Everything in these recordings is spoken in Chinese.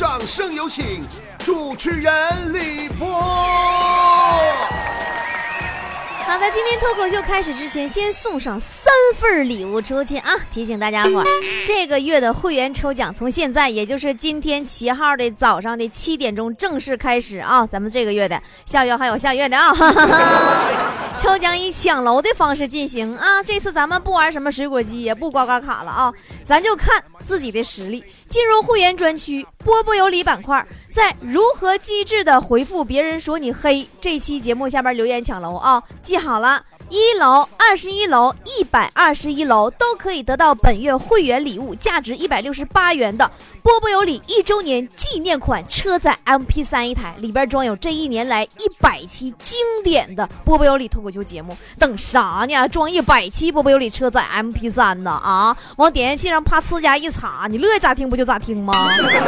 掌声有请主持人李波。好的，今天脱口秀开始之前，先送上三份礼物出去啊！提醒大家伙儿，这个月的会员抽奖从现在，也就是今天七号的早上的七点钟正式开始啊！咱们这个月的，下月还有下月的啊！抽奖以抢楼的方式进行啊！这次咱们不玩什么水果机，也不刮刮卡了啊，咱就看自己的实力。进入会员专区，波波有理板块，在如何机智的回复别人说你黑这期节目下边留言抢楼啊！记好了，一楼、二十一楼、一百二十一楼都可以得到本月会员礼物，价值一百六十八元的波波有理一周年纪念款车载 MP 3一台，里边装有这一年来一百期经典的波波有理脱口秀节目。等啥呢？装一百期波波有理车载 MP 3呢？啊，往点烟器上啪呲家一插，你乐意咋听不就咋听吗？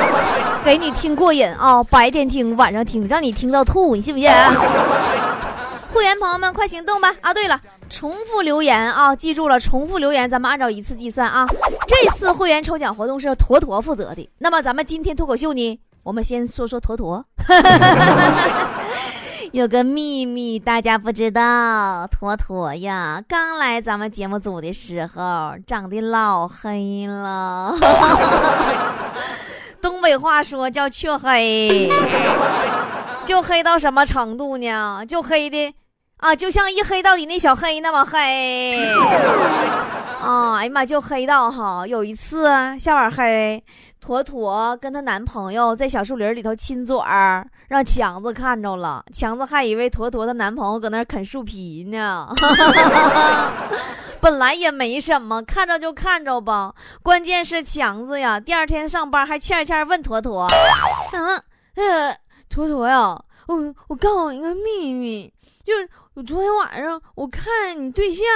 给你听过瘾啊！白天听，晚上听，让你听到吐，你信不信？会员朋友们，快行动吧！啊，对了，重复留言啊，记住了，重复留言，咱们按照一次计算啊。这次会员抽奖活动是坨坨负责的。那么咱们今天脱口秀呢，我们先说说坨坨。有个秘密大家不知道，坨坨呀，刚来咱们节目组的时候长得老黑了，东北话说叫黢黑，就黑到什么程度呢？就黑的。啊，就像一黑到底那小黑那么黑，啊，哎呀妈，就黑到哈！有一次下晚黑，坨坨跟她男朋友在小树林里头亲嘴儿，让强子看着了，强子还以为坨坨的男朋友搁那啃树皮呢。本来也没什么，看着就看着吧。关键是强子呀，第二天上班还欠欠问坨坨，啊，呃，坨坨呀，我我告诉你个秘密，就。我昨天晚上我看你对象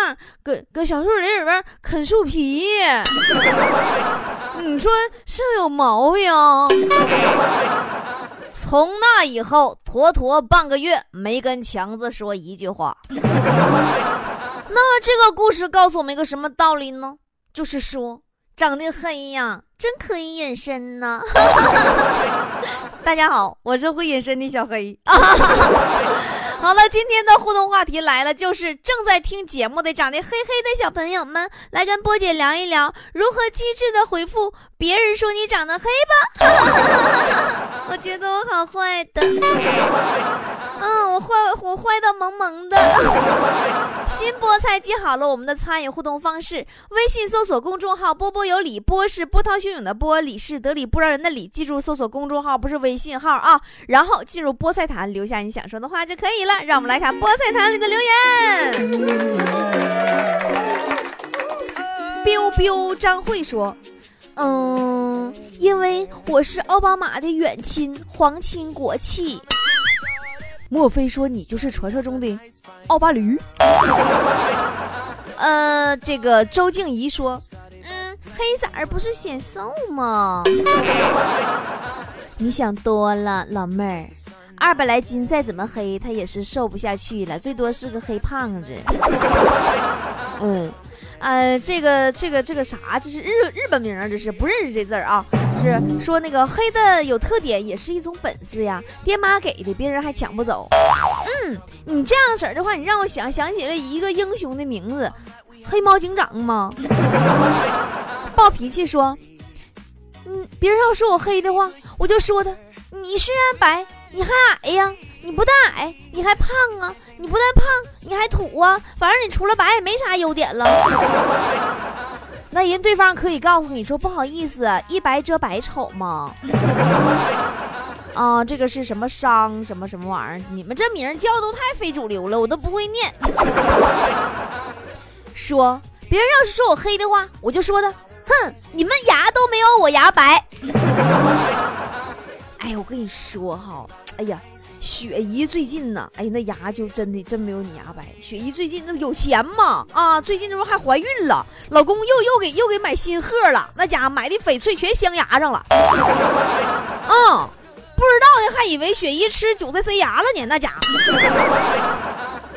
搁搁小树林里边啃树皮，你说是不是有毛病？从那以后，坨坨半个月没跟强子说一句话。那么这个故事告诉我们一个什么道理呢？就是说，长得黑呀，真可以隐身呢。大家好，我是会隐身的小黑。好了，今天的互动话题来了，就是正在听节目的长得黑黑的小朋友们，来跟波姐聊一聊如何机智的回复别人说你长得黑吧。我觉得我好坏的，嗯，我坏我坏到萌萌的。新菠菜记好了我们的参与互动方式，微信搜索公众号“波波有理”，波是波涛汹涌的波，理是得理不饶人的理，记住搜索公众号不是微信号啊，然后进入菠菜坛，留下你想说的话就可以。来让我们来看菠菜坛里的留言。biu biu 张慧说：“嗯，因为我是奥巴马的远亲，皇亲国戚。莫非说你就是传说中的奥巴驴？” 呃，这个周静怡说：“嗯，黑色儿不是显瘦吗？你想多了，老妹儿。”二百来斤，再怎么黑，他也是瘦不下去了，最多是个黑胖子。嗯，呃，这个这个这个啥，这是日日本名，这是不认识这字儿啊。是说那个黑的有特点，也是一种本事呀，爹妈给的，别人还抢不走。嗯，你这样式儿的话，你让我想想起了一个英雄的名字，黑猫警长吗？暴脾气说，嗯，别人要说我黑的话，我就说他，你虽然白。你还矮呀？你不但矮，你还胖啊！你不但胖，你还土啊！反正你除了白也没啥优点了。那人对方可以告诉你说不好意思，一白遮百丑吗？啊，这个是什么商什么什么玩意儿？你们这名叫都太非主流了，我都不会念。说别人要是说我黑的话，我就说他，哼，你们牙都没有我牙白。哎，我跟你说哈。哎呀，雪姨最近呢，哎，那牙就真的真没有你牙白。雪姨最近那有钱嘛啊，最近这不还怀孕了，老公又又给又给买新鹤了，那家伙买的翡翠全镶牙上了。啊，不知道的还以为雪姨吃韭菜塞牙了呢，那家伙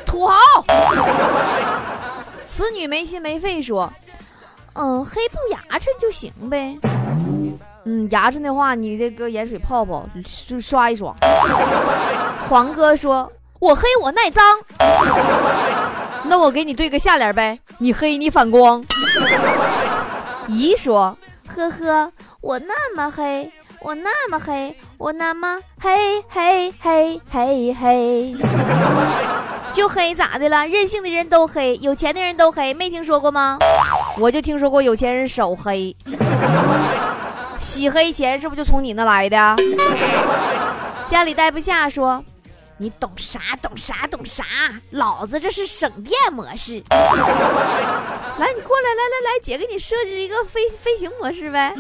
土豪。此女没心没肺说，嗯，黑不牙碜就行呗。嗯，牙碜的话，你得搁盐水泡泡，就刷一刷。黄哥说：“我黑我耐脏。”那我给你对个下联呗，你黑你反光。姨说：“呵呵，我那么黑，我那么黑，我那么黑黑黑黑黑，就黑咋的了？任性的人都黑，有钱的人都黑，没听说过吗？我就听说过有钱人手黑。”洗黑钱是不是就从你那来的？家里待不下，说你懂啥懂啥懂啥，老子这是省电模式。来，你过来，来来来，姐给你设置一个飞飞行模式呗。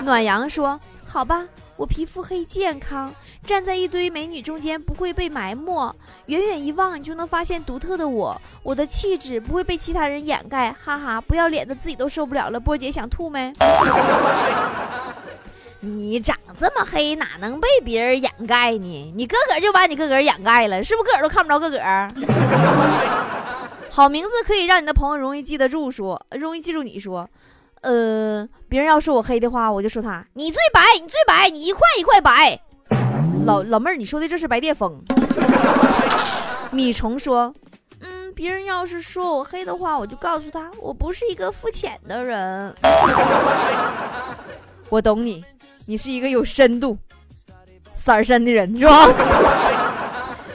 暖阳说，好吧。我皮肤黑健康，站在一堆美女中间不会被埋没，远远一望你就能发现独特的我，我的气质不会被其他人掩盖，哈哈，不要脸的自己都受不了了。波姐想吐没？你长这么黑，哪能被别人掩盖呢？你个个就把你个个掩盖了，是不是个个都看不着个个？好名字可以让你的朋友容易记得住，说容易记住你说。呃，别人要说我黑的话，我就说他你最白，你最白，你一块一块白。老老妹儿，你说的这是白癜风。米虫说，嗯，别人要是说我黑的话，我就告诉他我不是一个肤浅的人。我懂你，你是一个有深度、色儿深的人，是吧？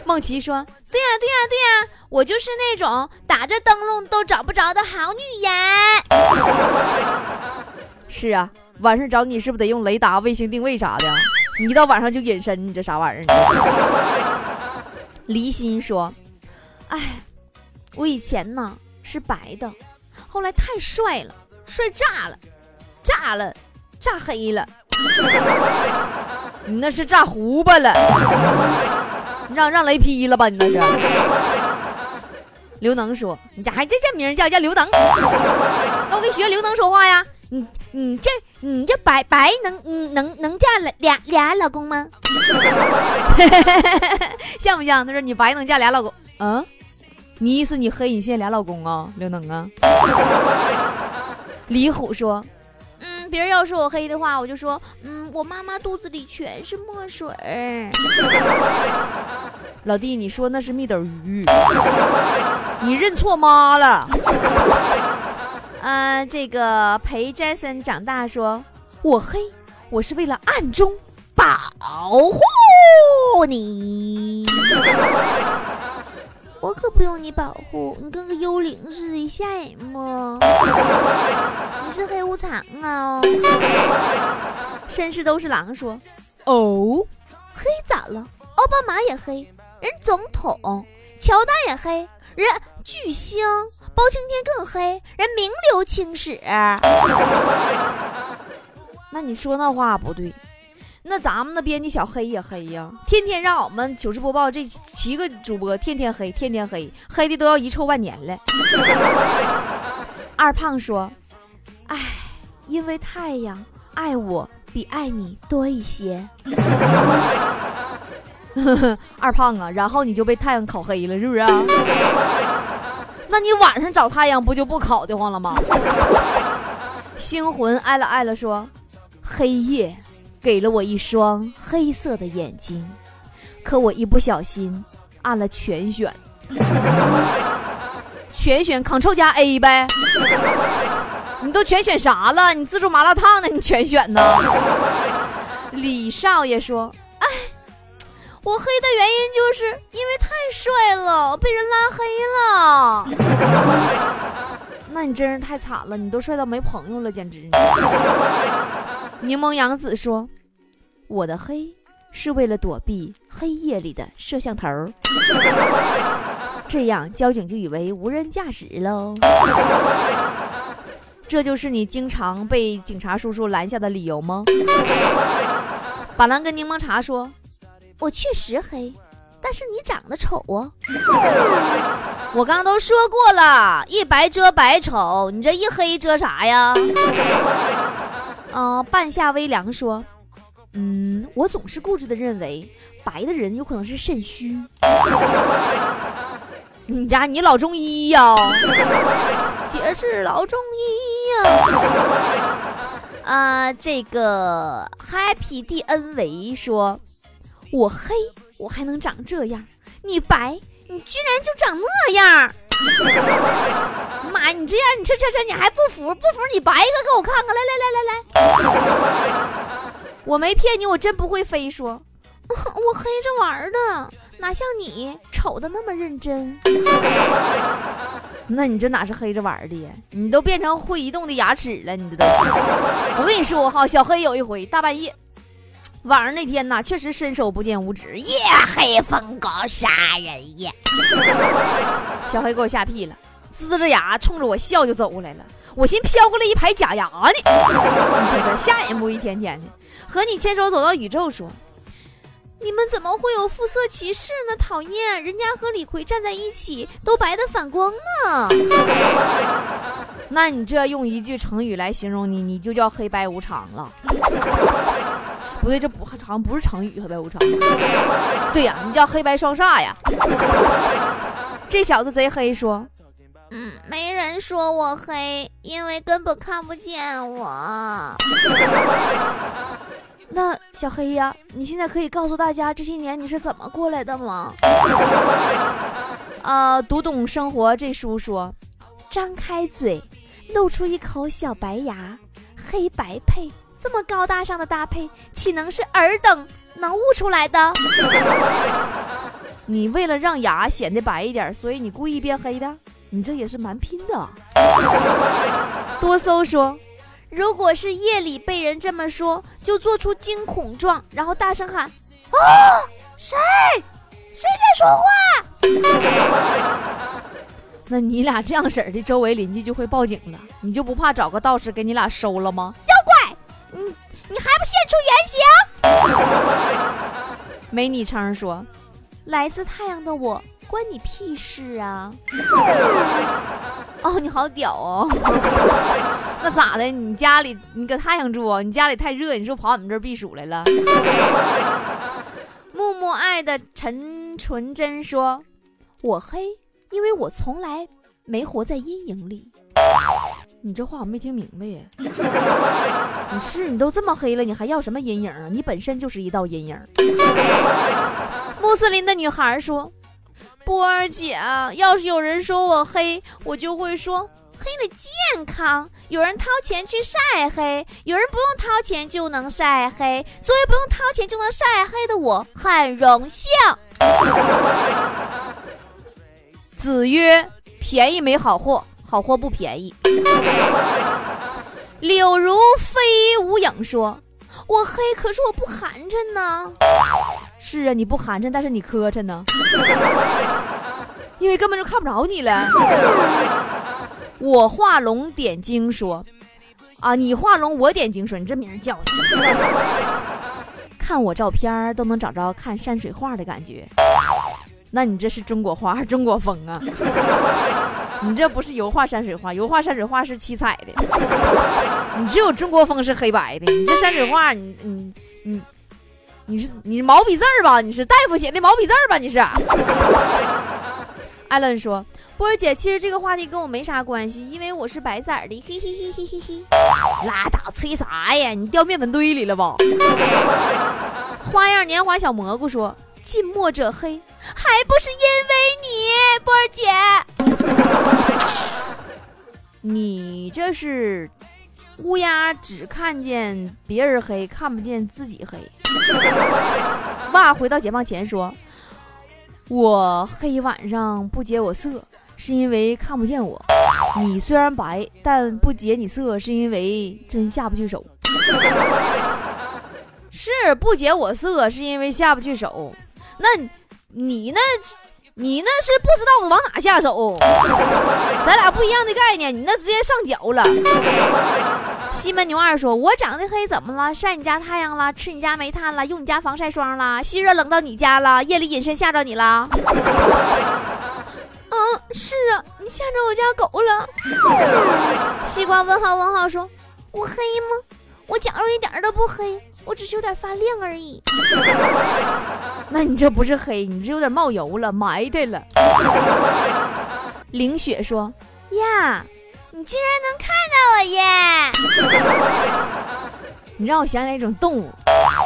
梦琪说，对呀，对呀，对呀。我就是那种打着灯笼都找不着的好女人。是啊，晚上找你是不是得用雷达、卫星定位啥的？你一到晚上就隐身，你这啥玩意儿？离心说：“哎，我以前呢是白的，后来太帅了，帅炸了，炸了，炸黑了。你那是炸胡巴了，让让雷劈了吧？你那是。”刘能说：“你咋还这这名叫叫刘能？那我给你学刘能说话呀！你你这你这白白能能能嫁了俩俩老公吗？像不像？他说你白能嫁俩老公？嗯，你意思你黑你现俩老公啊？刘能啊？李虎说：嗯，别人要说我黑的话，我就说嗯，我妈妈肚子里全是墨水。老弟，你说那是蜜斗鱼。”你认错妈了，呃，这个陪 Jason 长大说，我黑，我是为了暗中保护你，我可不用你保护，你跟个幽灵似的，吓人不？你是黑无常啊！绅士都是狼说，哦，黑咋了？奥巴马也黑，人总统，乔丹也黑。人巨星包青天更黑，人名留青史。那你说那话不对，那咱们那编辑小黑也黑呀，天天让我们糗事播报这七个主播天天黑，天天黑，黑的都要遗臭万年了。二胖说：“哎，因为太阳爱我比爱你多一些。” 二胖啊，然后你就被太阳烤黑了，是不是？那你晚上找太阳不就不烤得慌了吗？星魂爱了爱了说：“黑夜给了我一双黑色的眼睛，可我一不小心按了全选，全选 Ctrl 加 A 呗。你都全选啥了？你自助麻辣烫呢？你全选呢？”李少爷说。我黑的原因就是因为太帅了，被人拉黑了。那你真是太惨了，你都帅到没朋友了，简直。柠檬杨子说：“我的黑是为了躲避黑夜里的摄像头，这样交警就以为无人驾驶喽。这就是你经常被警察叔叔拦下的理由吗？” 板蓝跟柠檬茶说。我确实黑，但是你长得丑啊！我刚刚都说过了，一白遮百丑，你这一黑遮啥呀？嗯，半夏微凉说，嗯，我总是固执的认为白的人有可能是肾虚。你家你老中医呀？姐是老中医呀。啊，这个 Happy D N 维说：“我黑，我还能长这样；你白，你居然就长那样。”妈，你这样，你这这这，你还不服？不服你白一个给我看看，来来来来来。我没骗你，我真不会飞。说，我黑着玩的，哪像你丑的那么认真。那你这哪是黑着玩的呀？你都变成会移动的牙齿了，你这都。我跟你说哈，小黑有一回大半夜，晚上那天呐，确实伸手不见五指，夜黑风高杀人夜。小黑给我吓屁了。呲着牙冲着我笑就走过来了，我寻飘过来一排假牙呢，这是吓人不？一天天的和你牵手走到宇宙，说你们怎么会有肤色歧视呢？讨厌，人家和李逵站在一起都白的反光呢。那你这用一句成语来形容你，你就叫黑白无常了。不对，这不好像不是成语，黑白无常。对呀，你叫黑白双煞呀。这小子贼黑，说。嗯，没人说我黑，因为根本看不见我。那小黑呀，你现在可以告诉大家这些年你是怎么过来的吗？啊，读懂生活这书说，张开嘴，露出一口小白牙，黑白配，这么高大上的搭配，岂能是尔等能悟出来的？你为了让牙显得白一点，所以你故意变黑的？你这也是蛮拼的。多搜说，如果是夜里被人这么说，就做出惊恐状，然后大声喊：“啊，谁？谁在说话？”那你俩这样式儿的，周围邻居就会报警了。你就不怕找个道士给你俩收了吗？妖怪，你你还不现出原形？没昵称说，来自太阳的我。关你屁事啊！哦，你好屌哦！那咋的？你家里你搁太阳住？你家里太热，你是不是跑我们这儿避暑来了？木木爱的陈纯真说：“我黑，因为我从来没活在阴影里。”你这话我没听明白呀！你是你都这么黑了，你还要什么阴影啊？你本身就是一道阴影。穆斯林的女孩说。波儿姐，要是有人说我黑，我就会说黑了健康。有人掏钱去晒黑，有人不用掏钱就能晒黑。作为不用掏钱就能晒黑的我，很荣幸。子曰：便宜没好货，好货不便宜。柳如飞无影说：我黑，可是我不寒碜呢。是啊，你不寒碜，但是你磕碜呢。因为根本就看不着你了。我画龙点睛说，啊，你画龙我点睛说，你这名叫。看我照片都能找着看山水画的感觉，那你这是中国画，中国风啊。你这不是油画山水画，油画山水画是七彩的，你只有中国风是黑白的。你这山水画，你你你你是你毛笔字儿吧？你是大夫写的毛笔字儿吧？你是。艾伦说：“波儿姐，其实这个话题跟我没啥关系，因为我是白色的。”嘿嘿嘿嘿嘿嘿，拉倒，吹啥呀？你掉面粉堆里了吧？花样年华小蘑菇说：“近墨者黑，还不是因为你，波儿姐。你这是乌鸦只看见别人黑，看不见自己黑。”哇，回到解放前说。我黑晚上不解我色，是因为看不见我。你虽然白，但不解你色，是因为真下不去手。是不解我色，是因为下不去手。那你那，你那是不知道往哪下手。咱俩不一样的概念，你那直接上脚了。西门牛二说：“我长得黑怎么了？晒你家太阳了？吃你家煤炭了？用你家防晒霜了？吸热冷到你家了？夜里隐身吓着你了？” 嗯，是啊，你吓着我家狗了。西瓜问号问号说：“我黑吗？我假如一点都不黑，我只是有点发亮而已。那你这不是黑，你这有点冒油了，埋汰了。”凌雪说：“呀。”你竟然能看到我耶！你让我想起来一种动物，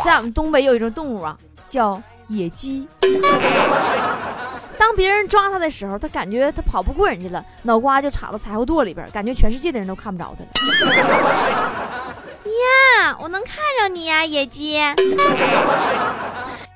在我们东北有一种动物啊，叫野鸡。当别人抓它的时候，它感觉它跑不过人家了，脑瓜就插到柴火垛里边，感觉全世界的人都看不着它了。呀，我能看着你呀，野鸡。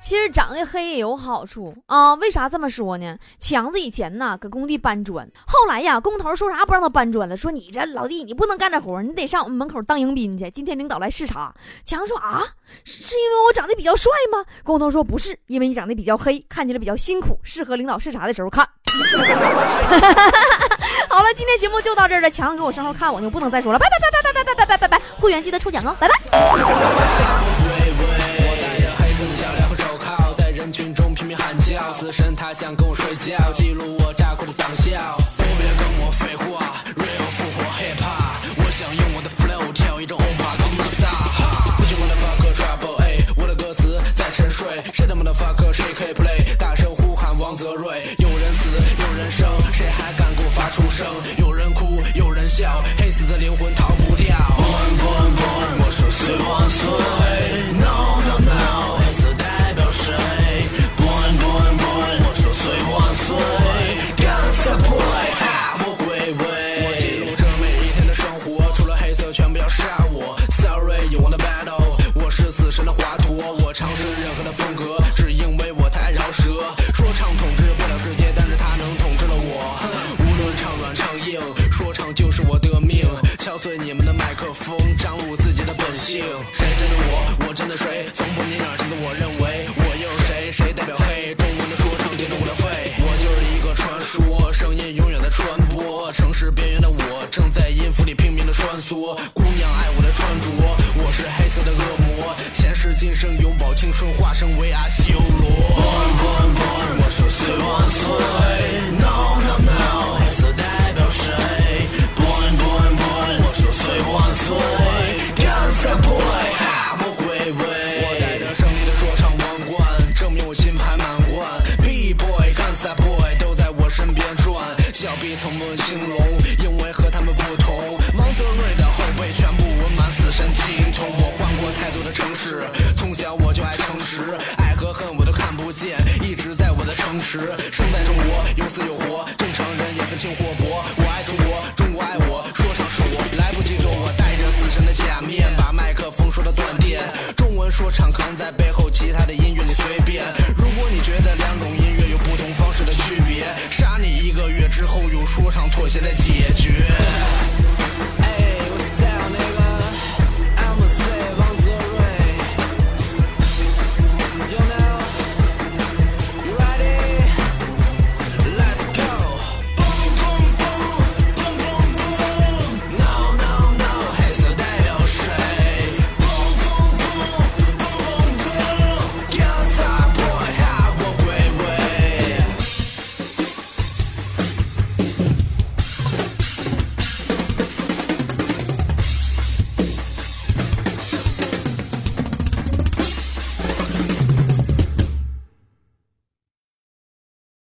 其实长得黑也有好处啊，为啥这么说呢？强子以前呢搁工地搬砖，后来呀工头说啥不让他搬砖了，说你这老弟你不能干这活，你得上我们门口当迎宾去。今天领导来视察，强子说啊，是因为我长得比较帅吗？工头说不是，因为你长得比较黑，看起来比较辛苦，适合领导视察的时候看。好了，今天节目就到这儿了，强子给我身后看我，就不能再说了，拜拜拜拜拜拜拜拜拜拜，会员记得抽奖哦，拜拜。死神他想跟我睡觉，记录我炸过的党校，都别跟我废话。全部